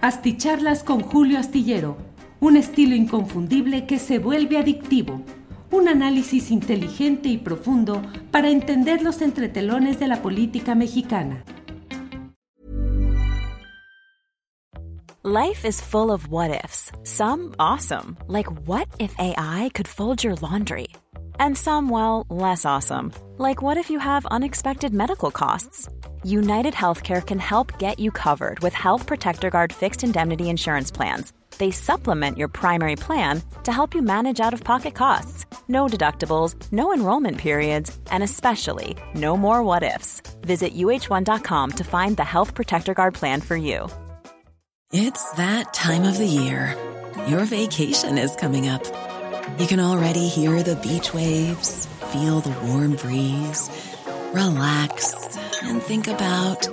Asticharlas con Julio Astillero, un estilo inconfundible que se vuelve adictivo. Un análisis inteligente y profundo para entender los entretelones de la política mexicana. Life is full of what ifs. Some awesome, like what if AI could fold your laundry? And some, well, less awesome, like what if you have unexpected medical costs? United Healthcare can help get you covered with Health Protector Guard fixed indemnity insurance plans. They supplement your primary plan to help you manage out of pocket costs. No deductibles, no enrollment periods, and especially no more what ifs. Visit uh1.com to find the Health Protector Guard plan for you. It's that time of the year. Your vacation is coming up. You can already hear the beach waves, feel the warm breeze, relax and think about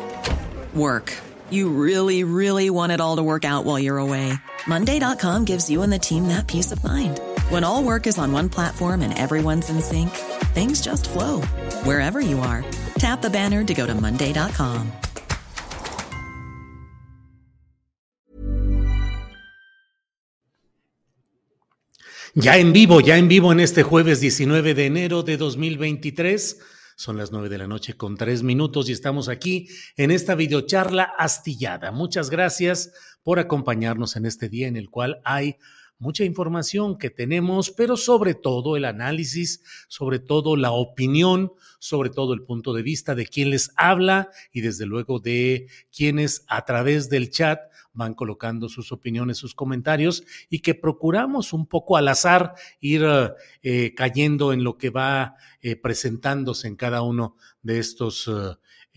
work. You really, really want it all to work out while you're away. Monday.com gives you and the team that peace of mind. When all work is on one platform and everyone's in sync, things just flow wherever you are. Tap the banner to go to Monday.com. Ya en vivo, ya en vivo en este jueves 19 de enero de 2023. Son las nueve de la noche con tres minutos y estamos aquí en esta videocharla astillada. Muchas gracias por acompañarnos en este día en el cual hay mucha información que tenemos, pero sobre todo el análisis, sobre todo la opinión, sobre todo el punto de vista de quien les habla y desde luego de quienes a través del chat van colocando sus opiniones, sus comentarios y que procuramos un poco al azar ir eh, cayendo en lo que va eh, presentándose en cada uno de estos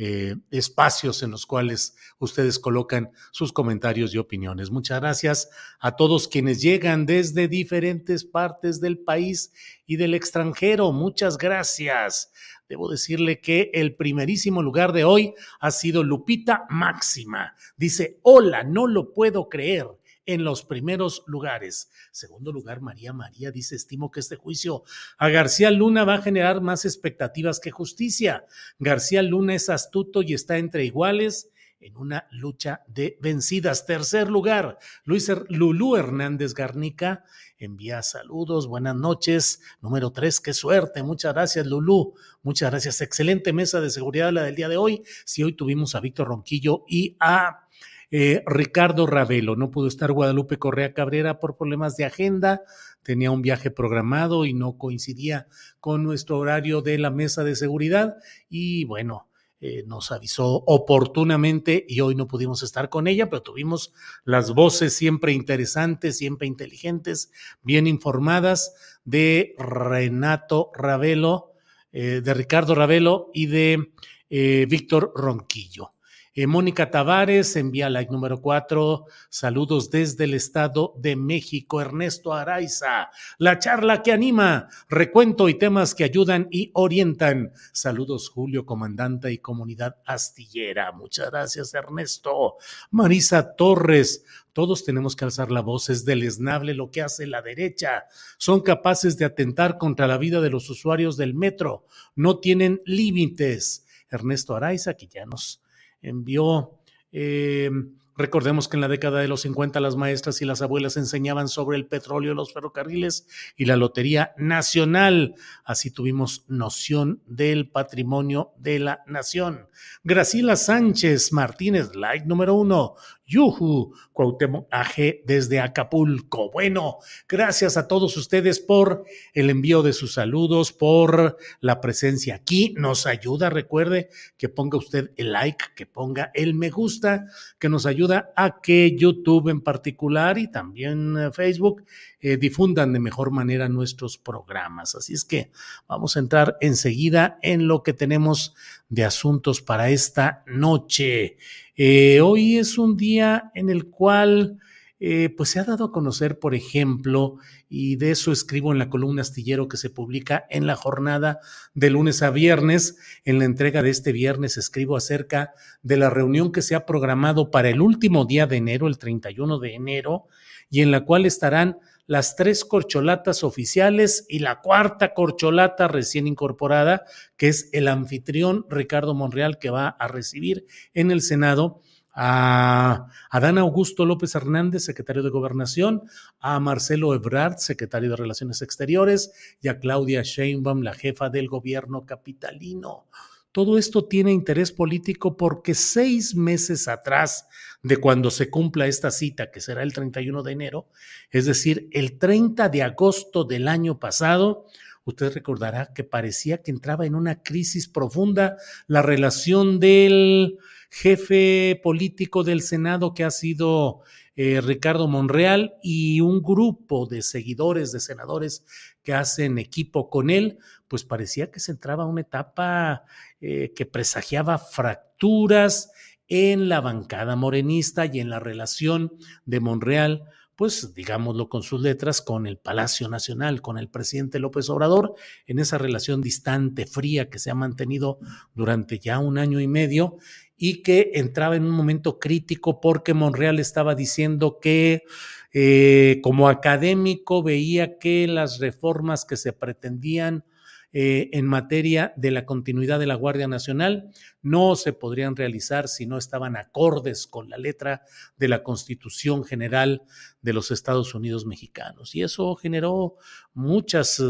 eh, espacios en los cuales ustedes colocan sus comentarios y opiniones. Muchas gracias a todos quienes llegan desde diferentes partes del país y del extranjero. Muchas gracias. Debo decirle que el primerísimo lugar de hoy ha sido Lupita Máxima. Dice, hola, no lo puedo creer en los primeros lugares. Segundo lugar, María María dice, estimo que este juicio a García Luna va a generar más expectativas que justicia. García Luna es astuto y está entre iguales en una lucha de vencidas. Tercer lugar, Luis Lulú Hernández Garnica envía saludos, buenas noches. Número tres, qué suerte. Muchas gracias, Lulú. Muchas gracias. Excelente mesa de seguridad la del día de hoy. Si hoy tuvimos a Víctor Ronquillo y a eh, Ricardo Ravelo, no pudo estar Guadalupe Correa Cabrera por problemas de agenda, tenía un viaje programado y no coincidía con nuestro horario de la mesa de seguridad y bueno, eh, nos avisó oportunamente y hoy no pudimos estar con ella, pero tuvimos las voces siempre interesantes, siempre inteligentes, bien informadas de Renato Ravelo, eh, de Ricardo Ravelo y de Víctor Ronquillo. Eh, Mónica Tavares envía like número cuatro. Saludos desde el Estado de México. Ernesto Araiza. La charla que anima. Recuento y temas que ayudan y orientan. Saludos, Julio, comandante y comunidad astillera. Muchas gracias, Ernesto. Marisa Torres. Todos tenemos que alzar la voz. Es deleznable lo que hace la derecha. Son capaces de atentar contra la vida de los usuarios del metro. No tienen límites. Ernesto Araiza, que ya nos envió. Eh, recordemos que en la década de los 50 las maestras y las abuelas enseñaban sobre el petróleo, los ferrocarriles y la Lotería Nacional. Así tuvimos noción del patrimonio de la nación. Graciela Sánchez Martínez, like número uno. Yuhu, Cuauhtémoc AG desde Acapulco. Bueno, gracias a todos ustedes por el envío de sus saludos, por la presencia aquí. Nos ayuda, recuerde que ponga usted el like, que ponga el me gusta, que nos ayuda a que YouTube en particular y también eh, Facebook eh, difundan de mejor manera nuestros programas. Así es que vamos a entrar enseguida en lo que tenemos de asuntos para esta noche. Eh, hoy es un día en el cual eh, pues se ha dado a conocer, por ejemplo, y de eso escribo en la columna astillero que se publica en la jornada de lunes a viernes. En la entrega de este viernes escribo acerca de la reunión que se ha programado para el último día de enero, el 31 de enero, y en la cual estarán las tres corcholatas oficiales y la cuarta corcholata recién incorporada, que es el anfitrión Ricardo Monreal, que va a recibir en el Senado a Adán Augusto López Hernández, secretario de Gobernación, a Marcelo Ebrard, secretario de Relaciones Exteriores, y a Claudia Sheinbaum, la jefa del gobierno capitalino. Todo esto tiene interés político porque seis meses atrás de cuando se cumpla esta cita, que será el 31 de enero, es decir, el 30 de agosto del año pasado, usted recordará que parecía que entraba en una crisis profunda la relación del jefe político del Senado que ha sido eh, Ricardo Monreal y un grupo de seguidores de senadores que hacen equipo con él, pues parecía que se entraba a una etapa eh, que presagiaba fracturas en la bancada morenista y en la relación de Monreal pues digámoslo con sus letras, con el Palacio Nacional, con el presidente López Obrador, en esa relación distante, fría que se ha mantenido durante ya un año y medio y que entraba en un momento crítico porque Monreal estaba diciendo que eh, como académico veía que las reformas que se pretendían eh, en materia de la continuidad de la Guardia Nacional no se podrían realizar si no estaban acordes con la letra de la Constitución General de los Estados Unidos mexicanos. Y eso generó muchas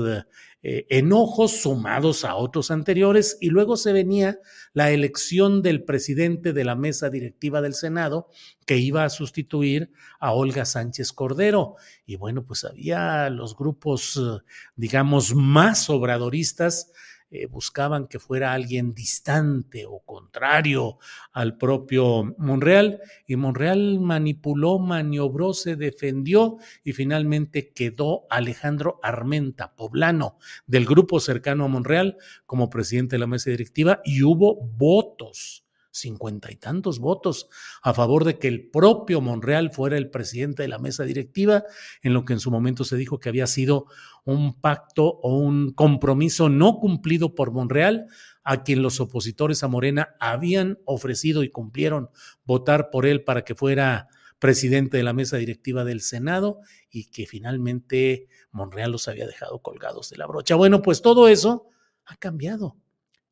eh, enojos sumados a otros anteriores y luego se venía la elección del presidente de la mesa directiva del Senado que iba a sustituir a Olga Sánchez Cordero. Y bueno, pues había los grupos, eh, digamos, más obradoristas eh, buscaban que fuera alguien distante o contrario al propio Monreal y Monreal manipuló, maniobró, se defendió y finalmente quedó Alejandro Armenta, poblano del grupo cercano a Monreal como presidente de la mesa directiva y hubo votos cincuenta y tantos votos a favor de que el propio Monreal fuera el presidente de la mesa directiva, en lo que en su momento se dijo que había sido un pacto o un compromiso no cumplido por Monreal, a quien los opositores a Morena habían ofrecido y cumplieron votar por él para que fuera presidente de la mesa directiva del Senado y que finalmente Monreal los había dejado colgados de la brocha. Bueno, pues todo eso ha cambiado.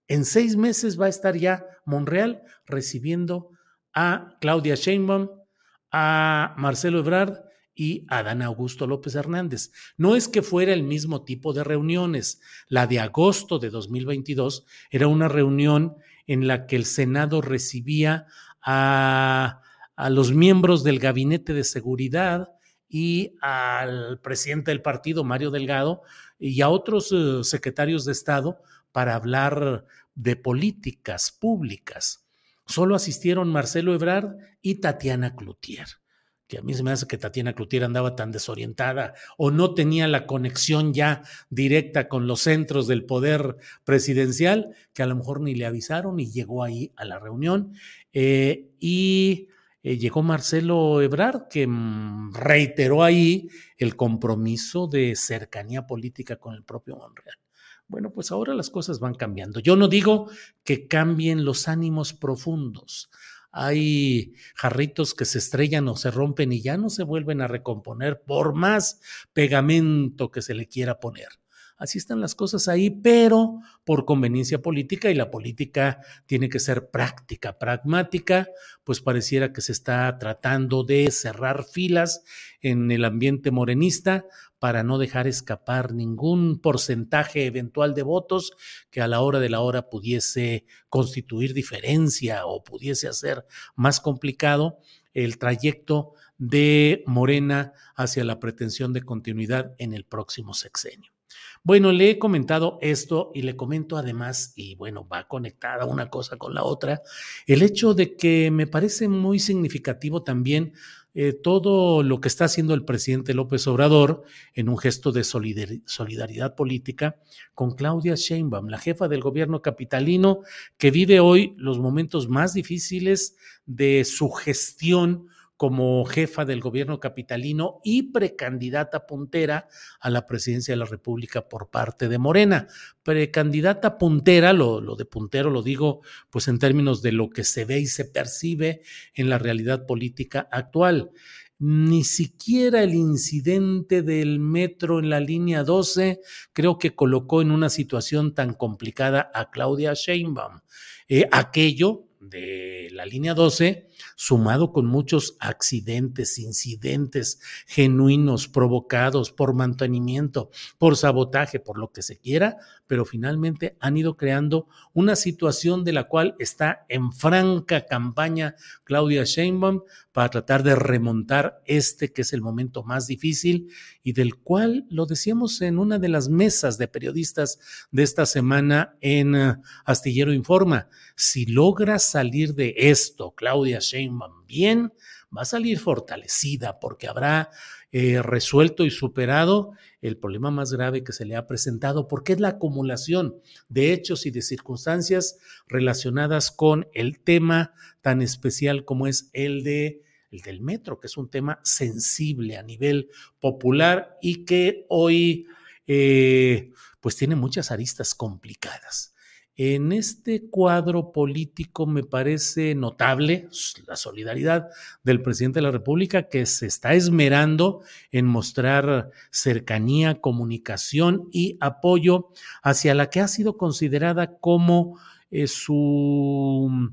En seis meses va a estar ya Monreal recibiendo a Claudia Sheinbaum, a Marcelo Ebrard y a Dan Augusto López Hernández. No es que fuera el mismo tipo de reuniones. La de agosto de 2022 era una reunión en la que el Senado recibía a, los miembros del Gabinete de Seguridad y al presidente del partido, Mario Delgado, y a otros uh, secretarios de Estado para hablar de políticas públicas. Solo asistieron Marcelo Ebrard y Tatiana Cloutier, que a mí se me hace que Tatiana Cloutier andaba tan desorientada o no tenía la conexión ya directa con los centros del poder presidencial, que a lo mejor ni le avisaron y llegó ahí a la reunión. Eh, y eh, llegó Marcelo Ebrard, que mm, reiteró ahí el compromiso de cercanía política con el propio Monreal. Bueno, pues ahora las cosas van cambiando. Yo no digo que cambien los ánimos profundos. Hay jarritos que se estrellan o se rompen y ya no se vuelven a recomponer por más pegamento que se le quiera poner. Así están las cosas ahí, pero por conveniencia política y la política tiene que ser práctica, pragmática, pues pareciera que se está tratando de cerrar filas en el ambiente morenista para no dejar escapar ningún porcentaje eventual de votos que a la hora de la hora pudiese constituir diferencia o pudiese hacer más complicado el trayecto de Morena hacia la pretensión de continuidad en el próximo sexenio. Bueno, le he comentado esto y le comento además, y bueno, va conectada una cosa con la otra, el hecho de que me parece muy significativo también eh, todo lo que está haciendo el presidente López Obrador en un gesto de solidaridad política con Claudia Sheinbaum, la jefa del gobierno capitalino que vive hoy los momentos más difíciles de su gestión como jefa del gobierno capitalino y precandidata puntera a la presidencia de la República por parte de Morena. Precandidata puntera, lo, de puntero lo digo pues en términos de lo que se ve y se percibe en la realidad política actual. Ni siquiera el incidente del metro en la línea 12 creo que colocó en una situación tan complicada a Claudia Sheinbaum. Eh, aquello de la línea 12, sumado con muchos accidentes, incidentes genuinos provocados por mantenimiento, por sabotaje, por lo que se quiera, pero finalmente han ido creando una situación de la cual está en franca campaña Claudia Sheinbaum para tratar de remontar este que es el momento más difícil y del cual lo decíamos en una de las mesas de periodistas de esta semana en eh, Astillero Informa. Si logra salir de esto, Claudia Sheinbaum, bien, va a salir fortalecida porque habrá eh, resuelto y superado el problema más grave que se le ha presentado, porque es la acumulación de hechos y de circunstancias relacionadas con el tema tan especial como es el de el del metro, que es un tema sensible a nivel popular y que hoy eh, pues tiene muchas aristas complicadas. En este cuadro político me parece notable la solidaridad del presidente de la República que se está esmerando en mostrar cercanía, comunicación y apoyo hacia la que ha sido considerada como eh, su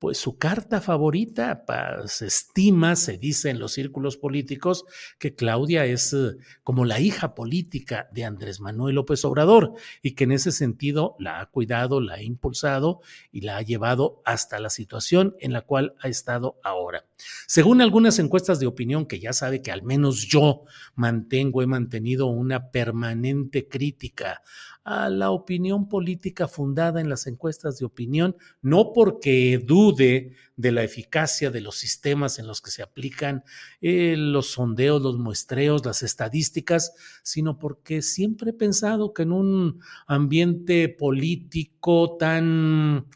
pues su carta favorita, se estima, se dice en los círculos políticos, que Claudia es eh, como la hija política de Andrés Manuel López Obrador y que en ese sentido la ha cuidado, la ha impulsado y la ha llevado hasta la situación en la cual ha estado ahora. Según algunas encuestas de opinión, que ya sabe que al menos yo mantengo, he mantenido una permanente crítica a la opinión política fundada en las encuestas de opinión, no porque dude de la eficacia de los sistemas en los que se aplican eh, los sondeos, los muestreos, las estadísticas, sino porque siempre he pensado que en un ambiente político tan...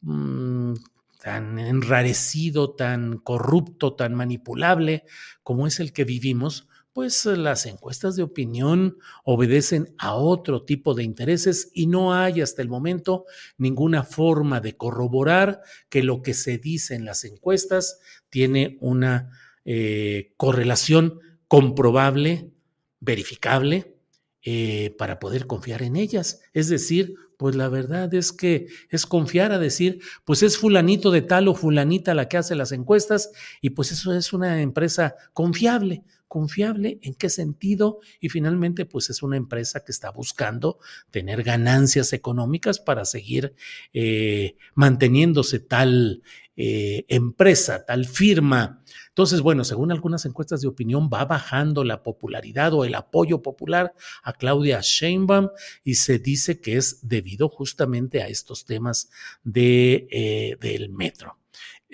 Mm, tan enrarecido, tan corrupto, tan manipulable como es el que vivimos, pues eh, las encuestas de opinión obedecen a otro tipo de intereses y no hay hasta el momento ninguna forma de corroborar que lo que se dice en las encuestas tiene una eh, correlación comprobable, verificable, eh, para poder confiar en ellas. Es decir, pues la verdad es que es confiar a decir, pues es fulanito de tal o fulanita la que hace las encuestas y pues eso es una empresa confiable confiable, en qué sentido y finalmente pues es una empresa que está buscando tener ganancias económicas para seguir eh, manteniéndose tal eh, empresa, tal firma. Entonces, bueno, según algunas encuestas de opinión, va bajando la popularidad o el apoyo popular a Claudia Sheinbaum y se dice que es debido justamente a estos temas de, eh, del metro.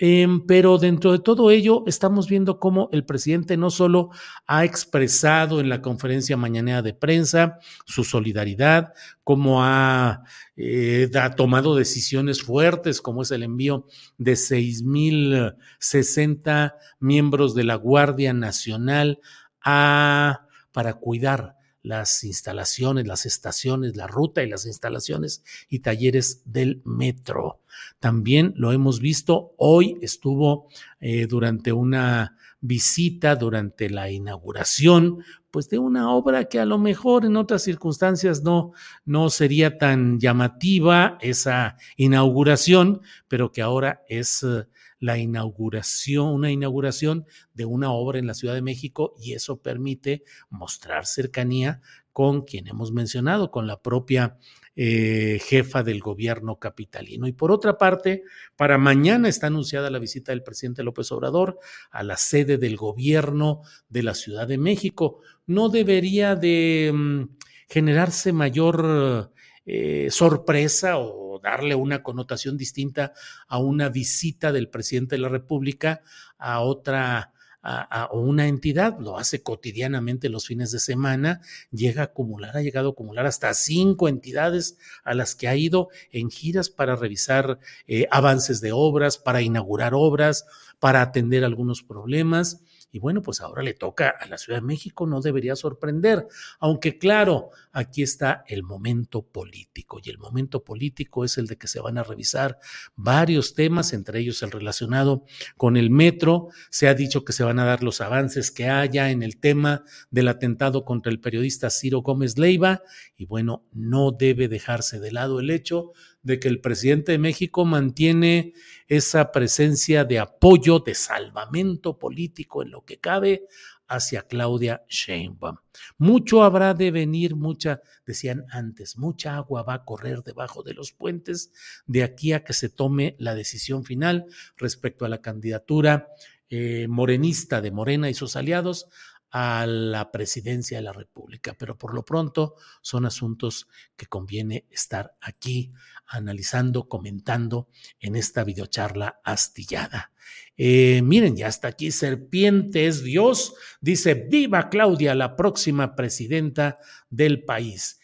Em, pero dentro de todo ello, estamos viendo cómo el presidente no solo ha expresado en la conferencia mañanera de prensa su solidaridad, cómo ha, eh, ha tomado decisiones fuertes, como es el envío de 6.060 miembros de la Guardia Nacional a, para cuidar las instalaciones, las estaciones, la ruta y las instalaciones y talleres del metro. También lo hemos visto, hoy estuvo eh, durante una visita, durante la inauguración, pues de una obra que a lo mejor en otras circunstancias no, no sería tan llamativa esa inauguración, pero que ahora es... Eh, la inauguración, una inauguración de una obra en la Ciudad de México y eso permite mostrar cercanía con quien hemos mencionado, con la propia eh, jefa del gobierno capitalino. Y por otra parte, para mañana está anunciada la visita del presidente López Obrador a la sede del gobierno de la Ciudad de México. No debería de mm, generarse mayor eh, sorpresa o darle una connotación distinta a una visita del presidente de la República a otra a, una entidad, lo hace cotidianamente los fines de semana, llega a acumular, ha llegado a acumular hasta cinco entidades a las que ha ido en giras para revisar eh, avances de obras, para inaugurar obras, para atender algunos problemas. Y bueno, pues ahora le toca a la Ciudad de México, no debería sorprender, aunque claro, aquí está el momento político y el momento político es el de que se van a revisar varios temas, entre ellos el relacionado con el metro. Se ha dicho que se van a dar los avances que haya en el tema del atentado contra el periodista Ciro Gómez Leiva y bueno, no debe dejarse de lado el hecho de que el presidente de México mantiene esa presencia de apoyo, de salvamento político en lo que cabe hacia Claudia Sheinbaum. Mucho habrá de venir, mucha, decían antes, mucha agua va a correr debajo de los puentes de aquí a que se tome la decisión final respecto a la candidatura eh, morenista de Morena y sus aliados a la presidencia de la República. Pero por lo pronto son asuntos que conviene estar aquí analizando, comentando en esta videocharla astillada. Eh, miren, ya está aquí, Serpiente es Dios, dice, viva Claudia, la próxima presidenta del país.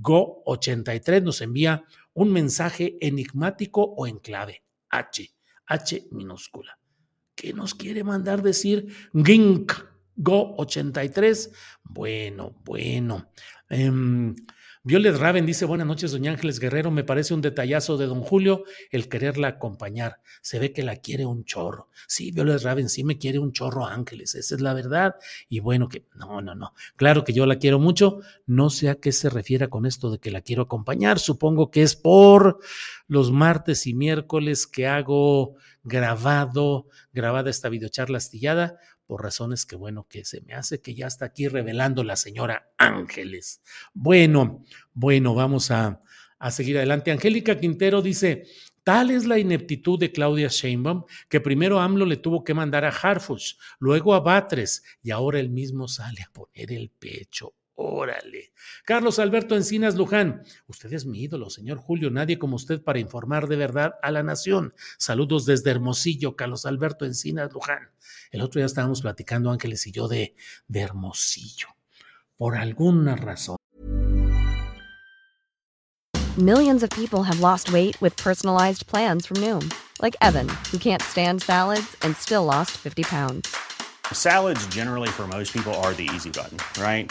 Go 83 nos envía un mensaje enigmático o en clave, H, H minúscula. ¿Qué nos quiere mandar decir Gink Go 83? Bueno, bueno. Em, Violet Raven dice, buenas noches, doña Ángeles Guerrero, me parece un detallazo de don Julio el quererla acompañar. Se ve que la quiere un chorro. Sí, Violet Raven sí me quiere un chorro Ángeles, esa es la verdad. Y bueno, que no, no, no. Claro que yo la quiero mucho. No sé a qué se refiere con esto de que la quiero acompañar. Supongo que es por los martes y miércoles que hago grabado, grabada esta videocharla astillada por razones que, bueno, que se me hace que ya está aquí revelando la señora Ángeles. Bueno, bueno, vamos a, a seguir adelante. Angélica Quintero dice, Tal es la ineptitud de Claudia Sheinbaum que primero AMLO le tuvo que mandar a Harfush, luego a Batres y ahora él mismo sale a poner el pecho. Órale. Carlos Alberto Encinas Luján, usted es mi ídolo, señor Julio, nadie como usted para informar de verdad a la nación. Saludos desde Hermosillo, Carlos Alberto Encinas Luján. El otro día estábamos platicando Ángeles y yo de, de Hermosillo. Por alguna razón. Millions of people have lost weight with personalized plans from Noom, like Evan, who can't stand salads and still lost 50 pounds. Salads generally for most people are the easy button, right?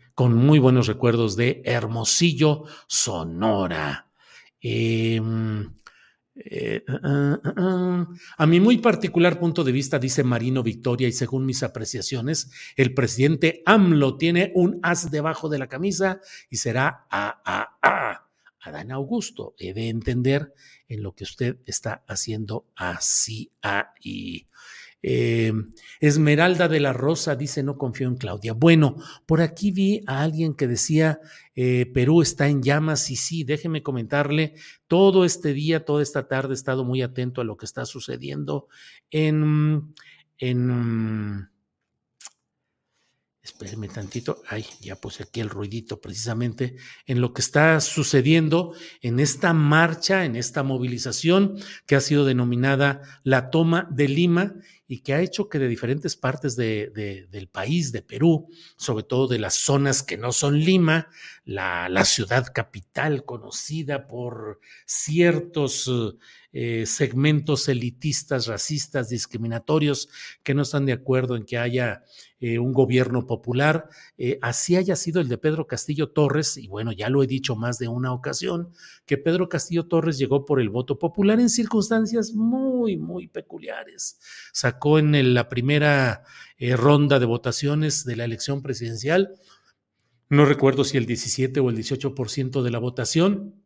con muy buenos recuerdos de Hermosillo, Sonora. Em, eh, uh, uh, a mi muy particular punto de vista, dice Marino Victoria, y según mis apreciaciones, el presidente AMLO tiene un as debajo de la camisa y será a, a, a. Adán Augusto. He de entender en lo que usted está haciendo así ahí. Eh, Esmeralda de la Rosa dice, no confío en Claudia. Bueno, por aquí vi a alguien que decía, eh, Perú está en llamas y sí, déjeme comentarle, todo este día, toda esta tarde he estado muy atento a lo que está sucediendo en... en Espérenme tantito. Ay, ya puse aquí el ruidito precisamente en lo que está sucediendo en esta marcha, en esta movilización que ha sido denominada la toma de Lima y que ha hecho que de diferentes partes de, del país, de Perú, sobre todo de las zonas que no son Lima, la, la ciudad capital conocida por ciertos eh, segmentos elitistas, racistas, discriminatorios, que no están de acuerdo en que haya eh, un gobierno popular, eh, así haya sido el de Pedro Castillo Torres, y bueno, ya lo he dicho más de una ocasión, que Pedro Castillo Torres llegó por el voto popular en circunstancias muy, muy peculiares. En la primera ronda de votaciones de la elección presidencial, no recuerdo si el 17 o el 18% de la votación,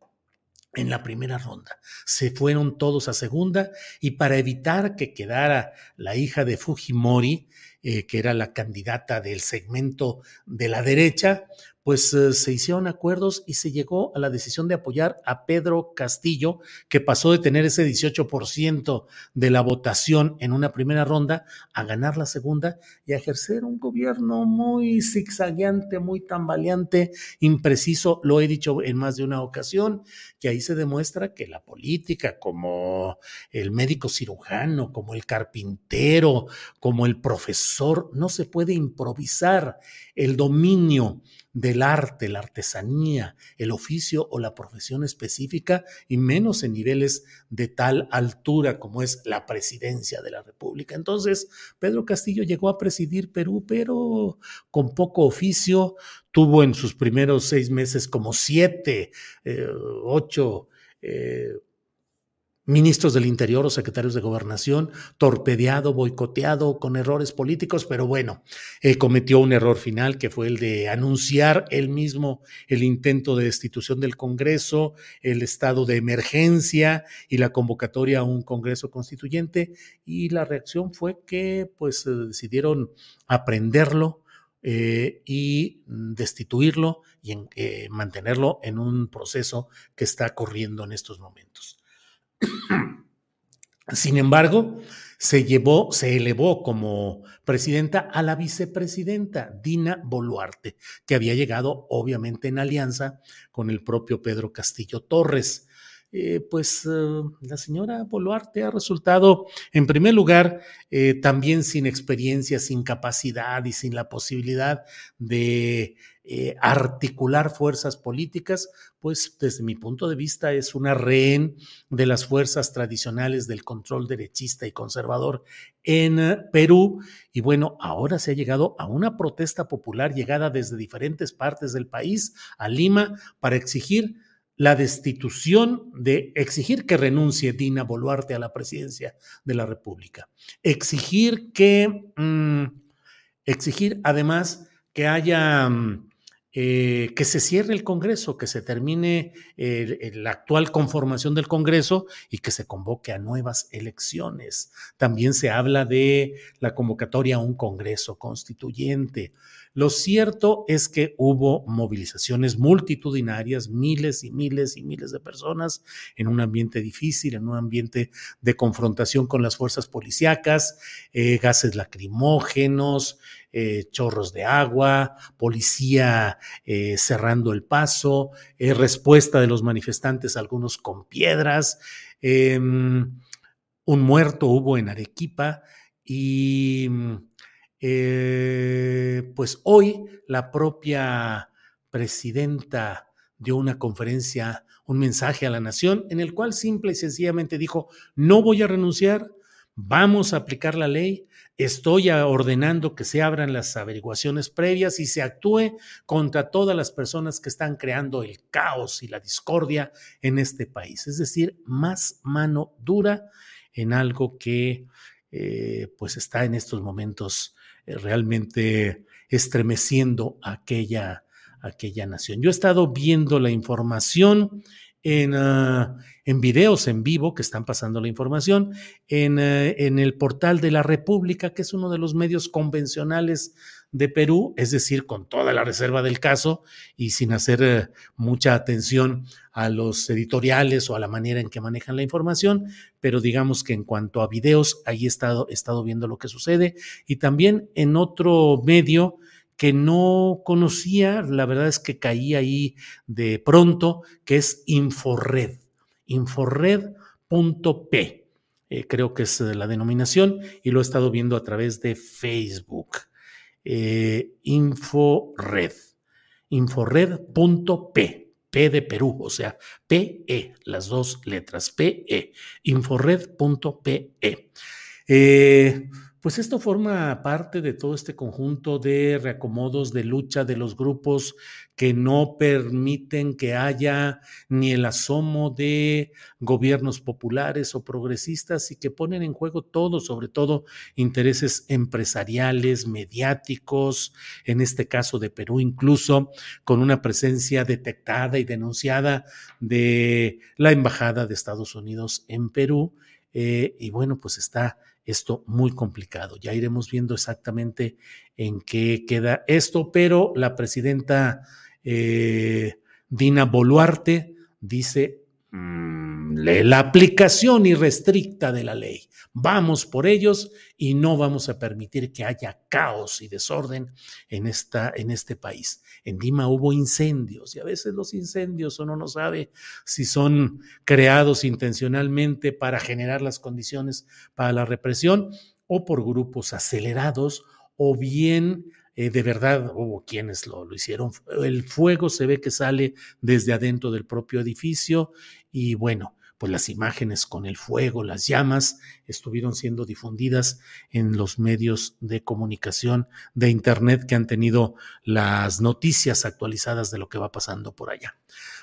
en la primera ronda. Se fueron todos a segunda y para evitar que quedara la hija de Fujimori, eh, que era la candidata del segmento de la derecha, pues eh, se hicieron acuerdos y se llegó a la decisión de apoyar a Pedro Castillo, que pasó de tener ese 18% de la votación en una primera ronda a ganar la segunda y a ejercer un gobierno muy zigzagueante, muy tambaleante, impreciso, lo he dicho en más de una ocasión, que ahí se demuestra que la política, como el médico cirujano, como el carpintero, como el profesor, no se puede improvisar. El dominio del arte, la artesanía, el oficio o la profesión específica, y menos en niveles de tal altura como es la presidencia de la República. Entonces, Pedro Castillo llegó a presidir Perú, pero con poco oficio, tuvo en sus primeros seis meses como siete, eh, ocho eh, ministros del Interior o secretarios de Gobernación, torpedeado, boicoteado, con errores políticos, pero bueno, eh, cometió un error final que fue el de anunciar él mismo el intento de destitución del Congreso, el estado de emergencia y la convocatoria a un Congreso constituyente, y la reacción fue que pues decidieron aprenderlo, eh, y destituirlo y eh, mantenerlo en un proceso que está corriendo en estos momentos. Sin embargo, se llevó, se elevó como presidenta a la vicepresidenta Dina Boluarte, que había llegado obviamente en alianza con el propio Pedro Castillo Torres. Eh, pues eh, la señora Boluarte ha resultado, en primer lugar, eh, también sin experiencia, sin capacidad y sin la posibilidad de articular fuerzas políticas, pues desde mi punto de vista es una rehén de las fuerzas tradicionales del control derechista y conservador en Perú. Y bueno, ahora se ha llegado a una protesta popular llegada desde diferentes partes del país a Lima para exigir la destitución de exigir que renuncie Dina Boluarte a la presidencia de la República. Exigir que, mm, exigir además que haya mm, eh, que se cierre el Congreso, que se termine la actual conformación del Congreso y que se convoque a nuevas elecciones. También se habla de la convocatoria a un Congreso constituyente. Lo cierto es que hubo movilizaciones multitudinarias, miles y miles y miles de personas en un ambiente difícil, en un ambiente de confrontación con las fuerzas policíacas, eh, gases lacrimógenos, eh, chorros de agua, policía eh, cerrando el paso, respuesta de los manifestantes, algunos con piedras, em, un muerto hubo en Arequipa y pues hoy la propia presidenta dio una conferencia, un mensaje a la nación en el cual simple y sencillamente dijo, no voy a renunciar, vamos a aplicar la ley, estoy ordenando que se abran las averiguaciones previas y se actúe contra todas las personas que están creando el caos y la discordia en este país. Es decir, más mano dura en algo que eh, pues está en estos momentos eh, realmente estremeciendo aquella, aquella nación. Yo he estado viendo la información en, uh, en videos en vivo que están pasando la información, en, uh, en, el portal de la República, que es uno de los medios convencionales de Perú, es decir, con toda la reserva del caso y sin hacer uh, mucha atención a los editoriales o a la manera en que manejan la información, pero digamos que en cuanto a videos, ahí he estado, he estado viendo lo que sucede y también en otro medio que no conocía, la verdad es que caí ahí de pronto, que es Inforred, inforred.p, eh, creo que es la denominación, y lo he estado viendo a través de Facebook. Eh, Inforred, inforred.p. P de Perú, o sea, PE, las dos letras, PE, inforred.pe. Eh, pues esto forma parte de todo este conjunto de reacomodos de lucha de los grupos que no permiten que haya ni el asomo de gobiernos populares o progresistas y que ponen en juego todo, sobre todo intereses empresariales, mediáticos, en este caso de Perú, incluso con una presencia detectada y denunciada de la Embajada de Estados Unidos en Perú. Eh, y bueno, pues está esto muy complicado. Ya iremos viendo exactamente en qué queda esto, pero la presidenta Eh, Dina Boluarte dice, mm, la aplicación irrestricta de la ley. Vamos por ellos y no vamos a permitir que haya caos y desorden en, esta, en este país. En Dima hubo incendios y a veces los incendios uno no sabe si son creados intencionalmente para generar las condiciones para la represión o por grupos acelerados o bien eh, de verdad hubo quienes lo, lo, hicieron. El fuego se ve que sale desde adentro del propio edificio y bueno, pues las imágenes con el fuego, las llamas, estuvieron siendo difundidas en los medios de comunicación de Internet que han tenido las noticias actualizadas de lo que va pasando por allá.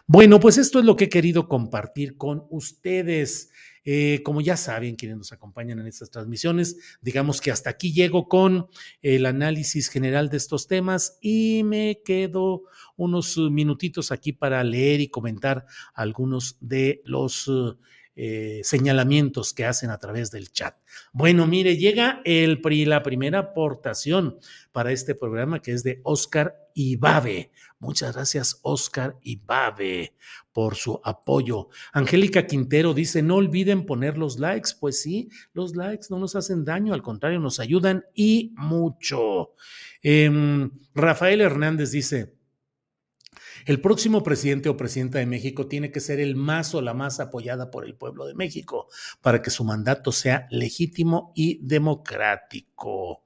Bueno, pues esto es lo que he querido compartir con ustedes. Eh, como ya saben, quienes nos acompañan en estas transmisiones, digamos que hasta aquí llego con el análisis general de estos temas y me quedo unos minutitos aquí para leer y comentar algunos de los eh, señalamientos que hacen a través del chat. Bueno, mire, llega el, la primera aportación para este programa que es de Oscar Ibabe. Muchas gracias, Oscar Ibabe, por su apoyo. Angélica Quintero dice: No olviden poner los likes. Pues sí, los likes no nos hacen daño, al contrario, nos ayudan y mucho. Em, Rafael Hernández dice: el próximo presidente o presidenta de México tiene que ser el más o la más apoyada por el pueblo de México para que su mandato sea legítimo y democrático.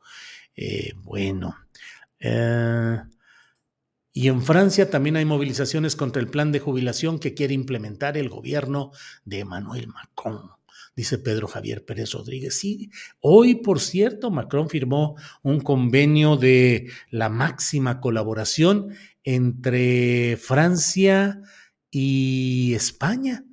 Eh, bueno. Eh, y en Francia también hay movilizaciones contra el plan de jubilación que quiere implementar el gobierno de Emmanuel Macron dice Pedro Javier Pérez Rodríguez. Sí, hoy, por cierto, Macron firmó un convenio de la máxima colaboración entre Francia y España.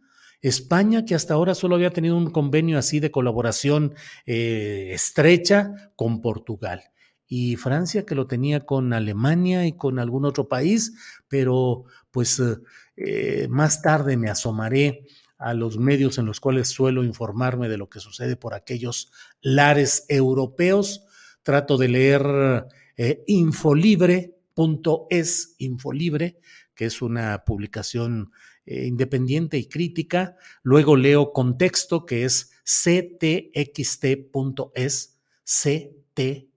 España, que hasta ahora solo había tenido un convenio así de colaboración eh, estrecha con Portugal. Y Francia, que lo tenía con Alemania y con algún otro país, pero pues eh, más tarde me asomaré a los medios en los cuales suelo informarme de lo que sucede por aquellos lares europeos. Trato de leer eh, infolibre.es, infolibre, que es una publicación eh, independiente y crítica. Luego leo contexto, que es ctxt.es, ctxt.es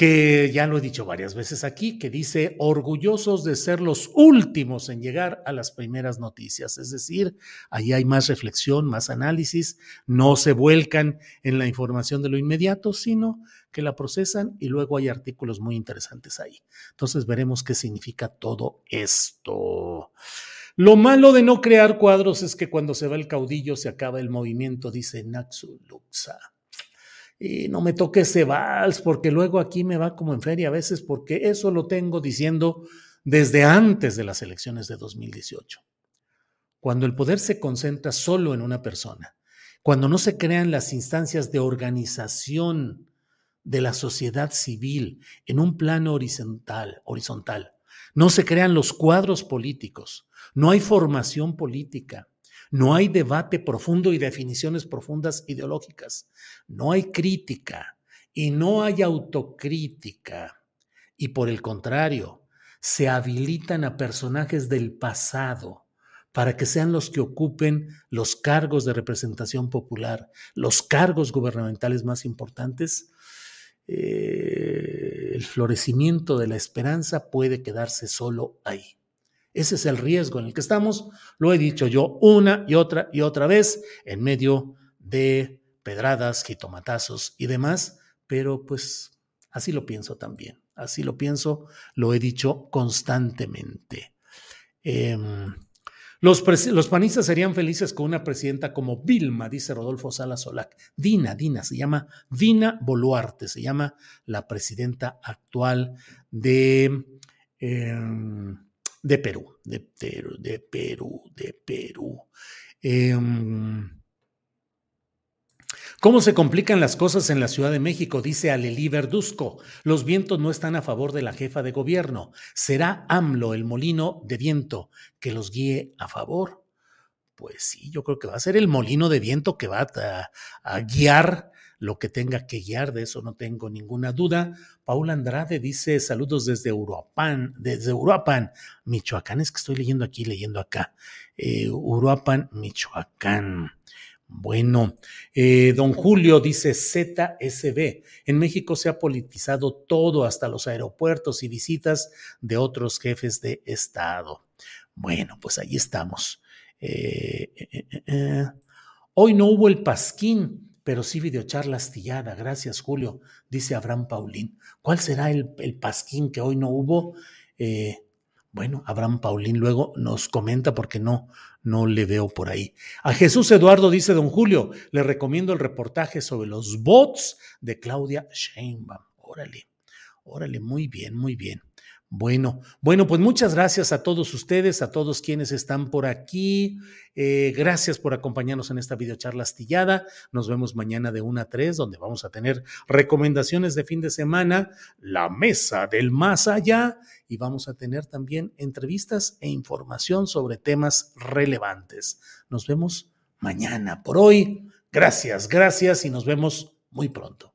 que ya lo he dicho varias veces aquí, que dice orgullosos de ser los últimos en llegar a las primeras noticias. Es decir, ahí hay más reflexión, más análisis, no se vuelcan en la información de lo inmediato, sino que la procesan y luego hay artículos muy interesantes ahí. Entonces veremos qué significa todo esto. Lo malo de no crear cuadros es que cuando se va el caudillo se acaba el movimiento, dice Naxu Luxa y no me toque ese vals, porque luego aquí me va como en feria a veces, porque eso lo tengo diciendo desde antes de las elecciones de 2018. Cuando el poder se concentra solo en una persona, cuando no se crean las instancias de organización de la sociedad civil en un plano horizontal, horizontal, no se crean los cuadros políticos, no hay formación política, no hay debate profundo y definiciones profundas ideológicas. No hay crítica y no hay autocrítica. Y por el contrario, se habilitan a personajes del pasado para que sean los que ocupen los cargos de representación popular, los cargos gubernamentales más importantes, eh, el florecimiento de la esperanza puede quedarse solo ahí. Ese es el riesgo en el que estamos. Lo he dicho yo una y otra y otra vez en medio de pedradas, jitomatazos y demás, pero pues así lo pienso también. Así lo pienso, lo he dicho constantemente. Em, los, panistas serían felices con una presidenta como Vilma, dice Rodolfo Sala Solac. Dina, Dina, se llama Dina Boluarte, se llama la presidenta actual de... Em, de Perú, de Perú, de Perú, de Perú. Em, ¿Cómo se complican las cosas en la Ciudad de México? Dice Alelí Verduzco. Los vientos no están a favor de la jefa de gobierno. Será AMLO el molino de viento que los guíe a favor. Pues sí, yo creo que va a ser el molino de viento que va a, guiar lo que tenga que guiar, de eso no tengo ninguna duda. Paula Andrade dice saludos desde Uruapan, desde Uruapan, Michoacán, es que estoy leyendo aquí, leyendo acá. Eh, Uruapan, Michoacán. Bueno, eh, don Julio dice ZSB. En México se ha politizado todo, hasta los aeropuertos y visitas de otros jefes de Estado. Bueno, pues ahí estamos. Eh, hoy no hubo el pasquín, pero sí videocharla astillada. Gracias, Julio, dice Abraham Paulín. ¿Cuál será el, el pasquín que hoy no hubo? bueno, Abraham Paulín luego nos comenta porque no, no le veo por ahí. A Jesús Eduardo dice don Julio, le recomiendo el reportaje sobre los bots de Claudia Sheinbaum. Órale, órale, muy bien, muy bien. Bueno, bueno, pues muchas gracias a todos ustedes, a todos quienes están por aquí. Eh, gracias por acompañarnos en esta videocharla astillada. Nos vemos mañana de 1 a 3, donde vamos a tener recomendaciones de fin de semana, la mesa del más allá, y vamos a tener también entrevistas e información sobre temas relevantes. Nos vemos mañana. Por hoy, gracias, gracias y nos vemos muy pronto.